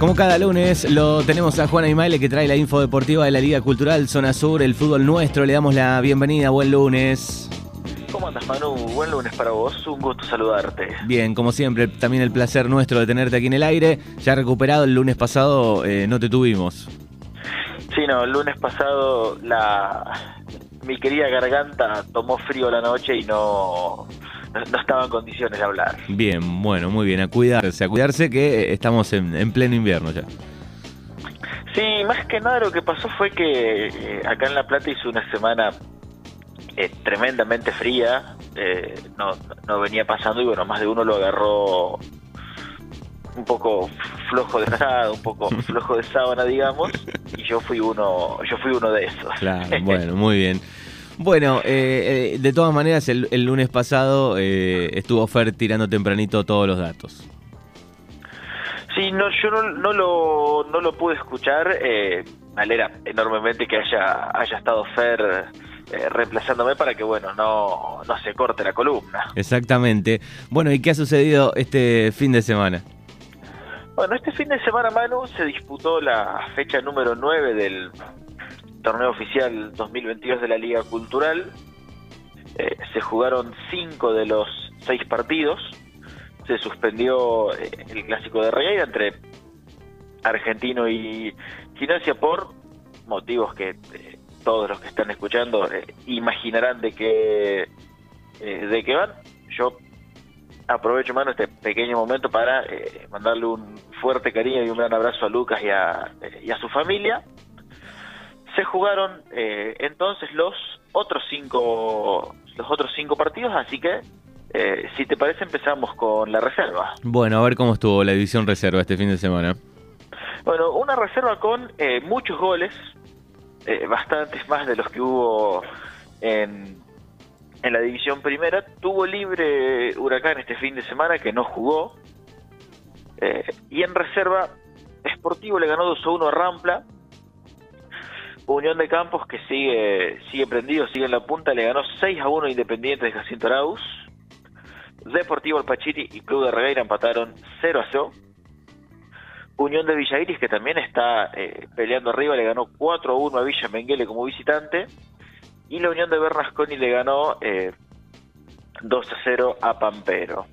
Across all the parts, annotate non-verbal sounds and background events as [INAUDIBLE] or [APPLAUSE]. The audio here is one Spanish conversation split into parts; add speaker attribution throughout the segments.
Speaker 1: Como cada lunes lo tenemos a Juana Imaile que trae la info deportiva de la Liga Cultural Zona Sur, el fútbol nuestro. Le damos la bienvenida, buen lunes.
Speaker 2: ¿Cómo andas Manu? Buen lunes para vos, un gusto saludarte.
Speaker 1: Bien, como siempre, también el placer nuestro de tenerte aquí en el aire. Ya recuperado el lunes pasado, eh, no te tuvimos.
Speaker 2: Sí, no, el lunes pasado la mi querida garganta tomó frío la noche y no, no, estaba en condiciones de hablar.
Speaker 1: Bien, bueno, muy bien, a cuidarse, a cuidarse que estamos en, pleno invierno ya.
Speaker 2: Sí, más que nada lo que pasó fue que eh, acá en La Plata hizo una semana eh, tremendamente fría, eh, no, no venía pasando y bueno, más de uno lo agarró un poco flojo de sábana, un poco [LAUGHS] flojo de sábana, digamos, y yo fui uno, yo fui uno de esos.
Speaker 1: Claro, [LAUGHS] bueno, muy bien. Bueno, eh, eh, de todas maneras, el, lunes pasado eh, estuvo Fer tirando tempranito todos los datos.
Speaker 2: Sí, no, yo no, lo, no lo pude escuchar. Eh, me alegra enormemente que haya, haya estado Fer reemplazándome para que, bueno, no, no se corte la columna.
Speaker 1: Exactamente. Bueno, ¿y qué ha sucedido este fin de semana?
Speaker 2: Bueno, este fin de semana, Manu, se disputó la fecha número 9 del torneo oficial 2022 de la Liga Cultural. Eh, se jugaron cinco de los seis partidos. Se suspendió eh, el clásico de Regueira entre Argentino y Gimnasia por motivos que eh, todos los que están escuchando imaginarán de qué de qué van. Yo aprovecho, mano, este pequeño momento para mandarle un fuerte cariño y un gran abrazo a Lucas y a, y a su familia se jugaron eh, entonces los otros cinco los otros cinco partidos, así que eh, si te parece empezamos con la reserva.
Speaker 1: Bueno, a ver cómo estuvo la división reserva este fin de semana.
Speaker 2: Bueno, una reserva con eh, muchos goles, bastantes más de los que hubo en, en la división primera. Tuvo libre Huracán este fin de semana que no jugó. y en reserva, Sportivo le ganó 2 a 1 a Rampla Unión de Campos, que sigue sigue prendido, sigue en la punta, le ganó 6 a 1 Independiente de Jacinto Arauz. Deportivo Alpachiri y Club de Regueira empataron 0 a 0. Unión de Villa Iris, que también está eh, peleando arriba, le ganó 4 a 1 a Villa Menguele como visitante. Y la Unión de Bernasconi le ganó eh, 2 a 0 a Pampero.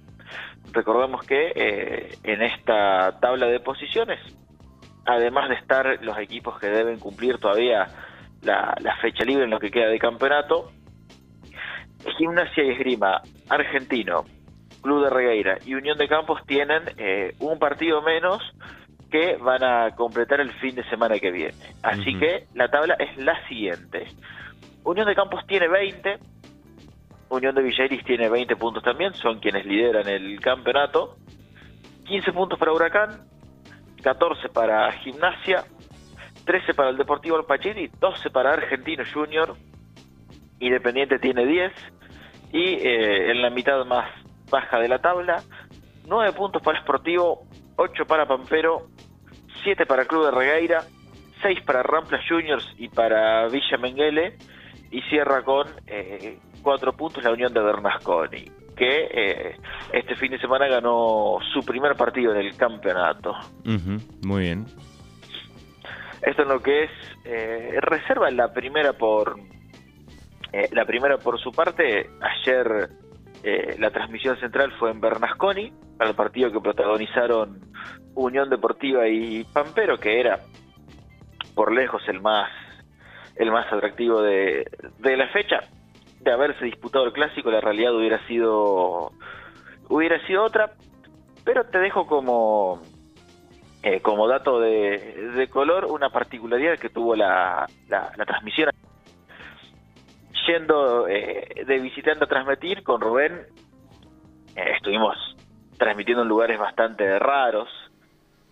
Speaker 2: Recordemos que eh, en esta tabla de posiciones además de estar los equipos que deben cumplir todavía la, fecha libre en lo que queda de campeonato, Gimnasia y Esgrima, Argentino, Club de Regueira y Unión de Campos tienen eh, un partido menos que van a completar el fin de semana que viene. Así que la tabla es la siguiente. Unión de Campos tiene 20, Unión de Villairis tiene 20 puntos también, son quienes lideran el campeonato. 15 puntos para Huracán, 14 para Gimnasia, 13 para el Deportivo Alpachiri, 12 para Argentino Junior, Independiente tiene 10 y eh, en la mitad más baja de la tabla, 9 puntos para Sportivo, 8 para Pampero, 7 para Club de Regueira, 6 para Rampla Juniors y para Villa Menguele y cierra con eh, 4 puntos la Unión de Bernasconi que eh, este fin de semana ganó su primer partido en el campeonato.
Speaker 1: muy bien.
Speaker 2: Esto es lo que es eh, reserva la primera por eh, la primera por su parte. Ayer la transmisión central fue en Bernasconi para el partido que protagonizaron Unión Deportiva y Pampero, que era por lejos el más el más atractivo de, de la fecha de haberse disputado el clásico, la realidad hubiera sido hubiera sido otra, pero te dejo como eh, como dato de, color una particularidad que tuvo la, la, transmisión. Yendo eh, de visitante a transmitir con Rubén, eh, estuvimos transmitiendo en lugares bastante raros,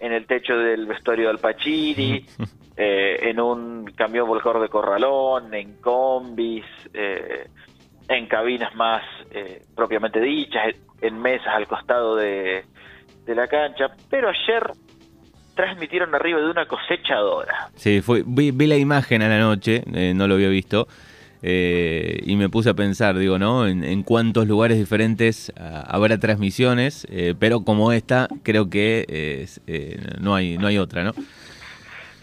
Speaker 2: en el techo del vestuario del Pachiri, [LAUGHS] eh, en un camión volcador de corralón, en combis, eh, en cabinas más eh, propiamente dichas, en mesas al costado de, la cancha. Pero ayer transmitieron arriba de una cosechadora.
Speaker 1: Sí, fue, vi, la imagen a la noche, no lo había visto. Eh, y me puse a pensar, digo, ¿no? En, cuántos lugares diferentes ah, habrá transmisiones, eh, pero como esta, creo que no, hay, no hay otra, ¿no?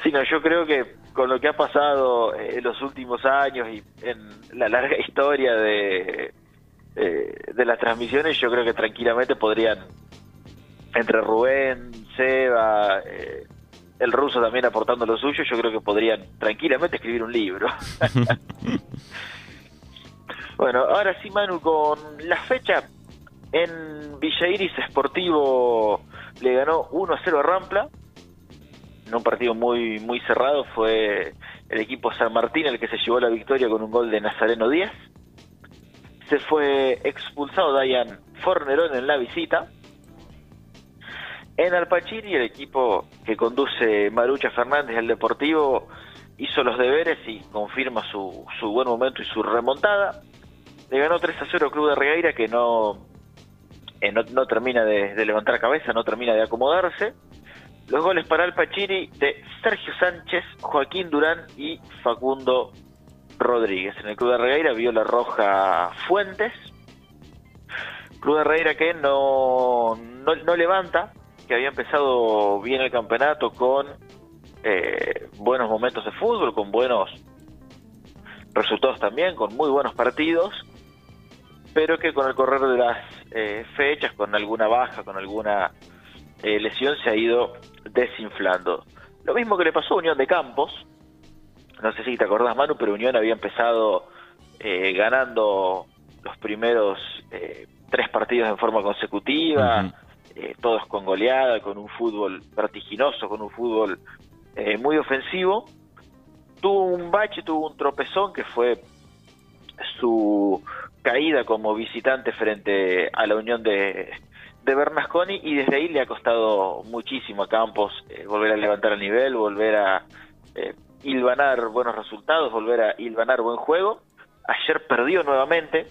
Speaker 2: Sí, no, yo creo que con lo que ha pasado en los últimos años y en la larga [LAUGHS] historia de, de las transmisiones, yo creo que tranquilamente podrían, entre Rubén, Seba, eh, el ruso también aportando lo suyo, yo creo que podrían tranquilamente escribir un libro. [LAUGHS] bueno, ahora sí, Manu, con la fecha en Villa Iris Sportivo le ganó 1 a 0 a Rampla. En un partido muy, muy cerrado fue el equipo San Martín el que se llevó la victoria con un gol de Nazareno Díaz. Se fue expulsado Dayan Fornerón en la visita en Alpachiri, el equipo que conduce Marucha Fernández al Deportivo hizo los deberes y confirma su, su buen momento y su remontada. Le ganó 3 a 0 Club de Regueira que no, eh, no, termina de, levantar cabeza, no termina de acomodarse. Los goles para Alpachiri de Sergio Sánchez, Joaquín Durán y Facundo Rodríguez. En el Club de Regueira vio la roja Fuentes. Club de Regueira que no, no levanta, que había empezado bien el campeonato con eh, buenos momentos de fútbol, con buenos resultados también, con muy buenos partidos, pero que con el correr de las eh, fechas, con alguna baja, con alguna eh, lesión, se ha ido desinflando. Lo mismo que le pasó a Unión de Campos, no sé si te acordás Manu, pero Unión había empezado ganando los primeros tres partidos en forma consecutiva, eh, todos con goleada, con un fútbol vertiginoso, con un fútbol eh, muy ofensivo. Tuvo un bache, tuvo un tropezón que fue su caída como visitante frente a la Unión de, de Bernasconi y desde ahí le ha costado muchísimo a Campos eh, volver a levantar el nivel, volver a eh, hilvanar buenos resultados, volver a hilvanar buen juego. Ayer perdió nuevamente,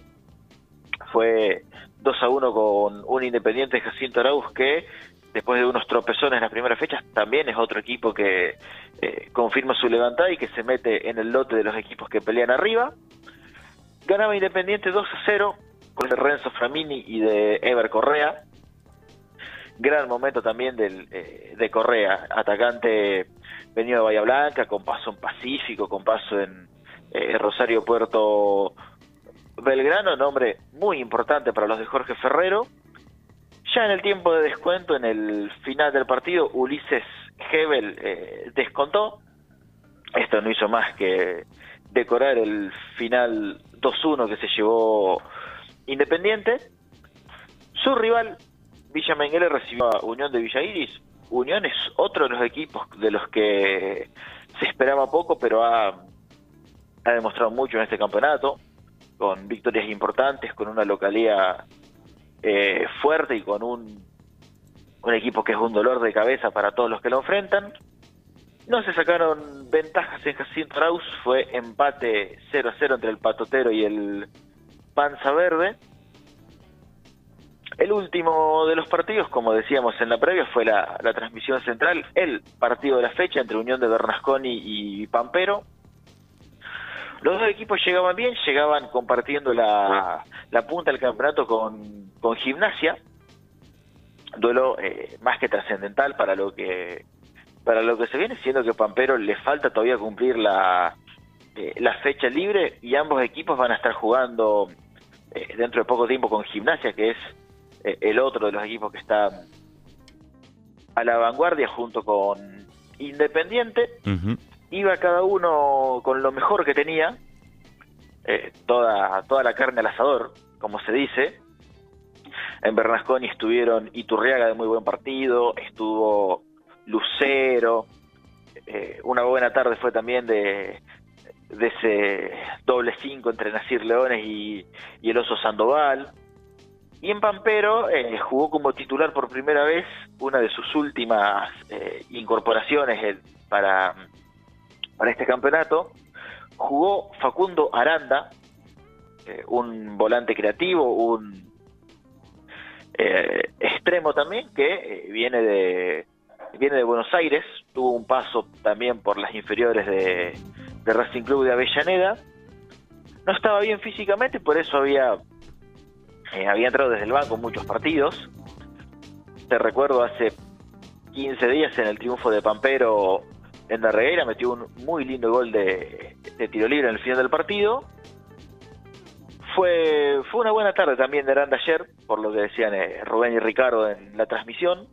Speaker 2: fue 2 a 1 con un Independiente Jacinto Arauz que después de unos tropezones en las primeras fechas también es otro equipo que eh, confirma su levantada y que se mete en el lote de los equipos que pelean arriba. Ganaba Independiente 2 a 0 con el Renzo Framini y de Ever Correa. Gran momento también del, eh, de Correa, atacante venido de Bahía Blanca, con paso en Pacífico, con paso en eh, Rosario Puerto Belgrano, nombre muy importante para los de Jorge Ferrero. Ya en el tiempo de descuento, en el final del partido, Ulises Hebel eh, descontó. Esto no hizo más que decorar el final 2-1 que se llevó Independiente. Su rival, Villa Menguele, recibió a Unión de Villa Iris. Unión es otro de los equipos de los que se esperaba poco, pero ha, ha demostrado mucho en este campeonato con victorias importantes, con una localidad eh, fuerte y con un, un equipo que es un dolor de cabeza para todos los que lo enfrentan. No se sacaron ventajas en Jacinto Arauz, fue empate 0 a 0 entre el Patotero y el Panza Verde. El último de los partidos, como decíamos en la previa, fue la, la transmisión central, el partido de la fecha entre Unión de Bernasconi y Pampero, los dos equipos llegaban bien, llegaban compartiendo la, punta del campeonato con, con Gimnasia, duelo eh, más que trascendental para lo que para lo que se viene, siendo que Pampero le falta todavía cumplir la, eh, la fecha libre y ambos equipos van a estar jugando eh, dentro de poco tiempo con Gimnasia, que es el otro de los equipos que está a la vanguardia junto con Independiente iba cada uno con lo mejor que tenía, eh, toda, toda la carne al asador, como se dice. En Bernasconi estuvieron Iturriaga de muy buen partido, estuvo Lucero, eh, una buena tarde fue también de, de ese doble cinco entre Nacir Leones y, el Oso Sandoval. Y en Pampero eh, jugó como titular por primera vez una de sus últimas incorporaciones para para este campeonato. Jugó Facundo Aranda, eh, un volante creativo, un eh, extremo también que eh, viene de viene de Buenos Aires, tuvo un paso también por las inferiores de, Racing Club de Avellaneda. no estaba bien físicamente, por eso había, eh, había entrado desde el banco muchos partidos. Te recuerdo hace 15 días en el triunfo de Pampero en la reguera, metió un muy lindo gol de, tiro libre en el final del partido. Fue, fue una buena tarde también de Aranda ayer, por lo que decían eh, Rubén y Ricardo en la transmisión.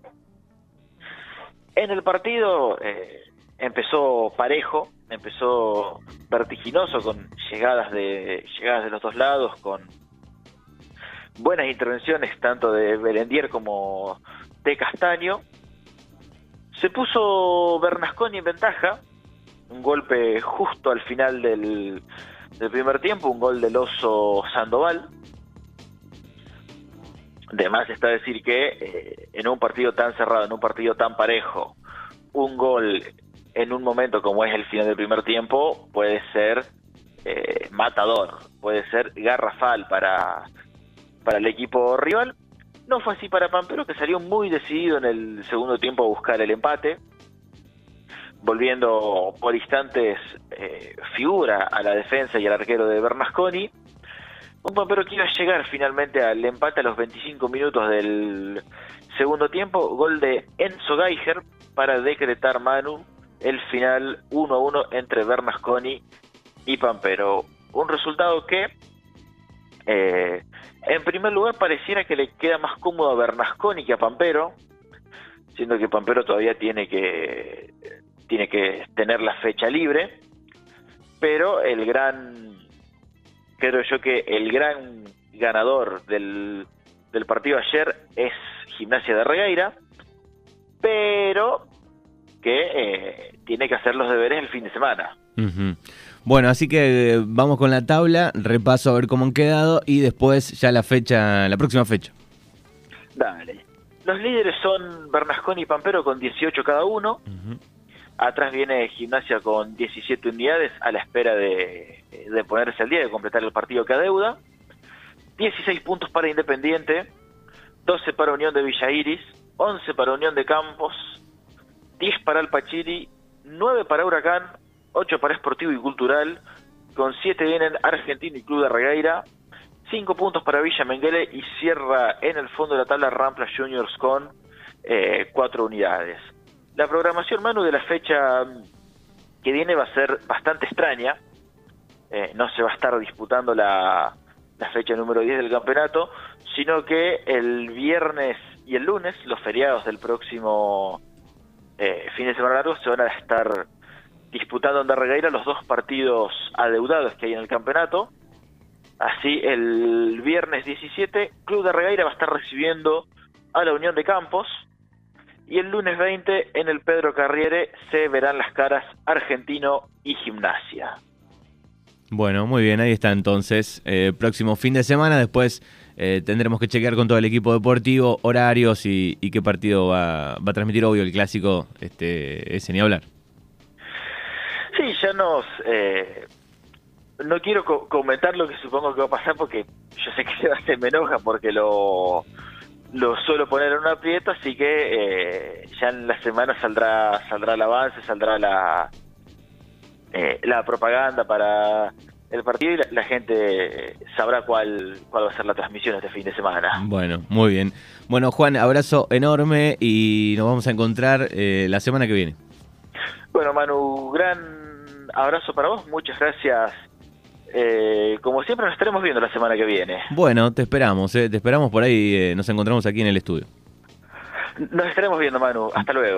Speaker 2: En el partido eh, empezó parejo, empezó vertiginoso con llegadas de llegadas de los dos lados, con buenas intervenciones tanto de Berendier como de Castaño. Se puso Bernasconi en ventaja, un golpe justo al final del, primer tiempo, un gol del oso Sandoval. Además está decir que eh, en un partido tan cerrado, en un partido tan parejo, un gol en un momento como es el final del primer tiempo puede ser eh, matador, puede ser garrafal para, para el equipo rival. No fue así para Pampero, que salió muy decidido en el segundo tiempo a buscar el empate, volviendo por instantes eh, figura a la defensa y al arquero de Bernasconi. Un Pampero que iba a llegar finalmente al empate a los 25 minutos del segundo tiempo, gol de Enzo Geiger para decretar Manu el final 1 a 1 entre Bernasconi y Pampero. Un resultado que, eh, en primer lugar, pareciera que le queda más cómodo a Bernasconi que a Pampero, siendo que Pampero todavía tiene que, tiene que tener la fecha libre, pero el gran, creo yo que el gran ganador del, del partido ayer es Gimnasia de Regueira, pero que eh, tiene que hacer los deberes el fin de semana.
Speaker 1: Bueno, así que eh, vamos con la tabla, repaso a ver cómo han quedado y después ya la fecha, la próxima fecha.
Speaker 2: Dale. Los líderes son Bernasconi y Pampero con 18 cada uno. Atrás viene Gimnasia con 17 unidades a la espera de, de ponerse al día, de completar el partido que adeuda. 16 puntos para Independiente, 12 para Unión de Villa Iris, 11 para Unión de Campos, 10 para el Pachiri, 9 para Huracán, 8 para Esportivo y Cultural, con 7 vienen Argentino y Club de Regueira, 5 puntos para Villa Menguele y cierra en el fondo de la tabla Rampla Juniors con 4 eh, unidades. La programación, Manu, de la fecha que viene va a ser bastante extraña. Eh, no se va a estar disputando la, la fecha número 10 del campeonato, sino que el viernes y el lunes, los feriados del próximo eh, fin de semana largo, se van a estar disputando en Darregueira los dos partidos adeudados que hay en el campeonato. Así, el viernes 17, Club de Regueira va a estar recibiendo a la Unión de Campos. Y el lunes 20, en el Pedro Carriere, se verán las caras Argentino y Gimnasia.
Speaker 1: Bueno, muy bien, ahí está entonces. Eh, próximo fin de semana, después eh, tendremos que chequear con todo el equipo deportivo horarios y, qué partido va, a transmitir, obvio, el clásico, este, ese ni hablar.
Speaker 2: Sí, ya nos... Eh, no quiero comentar lo que supongo que va a pasar porque yo sé que [LAUGHS] se me enoja porque lo, lo suelo poner en un aprieto, así que ya en la semana saldrá, saldrá el avance, saldrá la eh, la propaganda para el partido y la, gente sabrá cuál, cuál va a ser la transmisión este fin de semana.
Speaker 1: Bueno, muy bien. Bueno, Juan, abrazo enorme y nos vamos a encontrar eh, la semana que viene.
Speaker 2: Bueno, Manu, gran abrazo para vos, muchas gracias. Eh, como siempre nos estaremos viendo la semana que viene.
Speaker 1: Bueno, te esperamos, te esperamos por ahí, nos encontramos aquí en el estudio.
Speaker 2: Nos estaremos viendo, Manu. Hasta luego.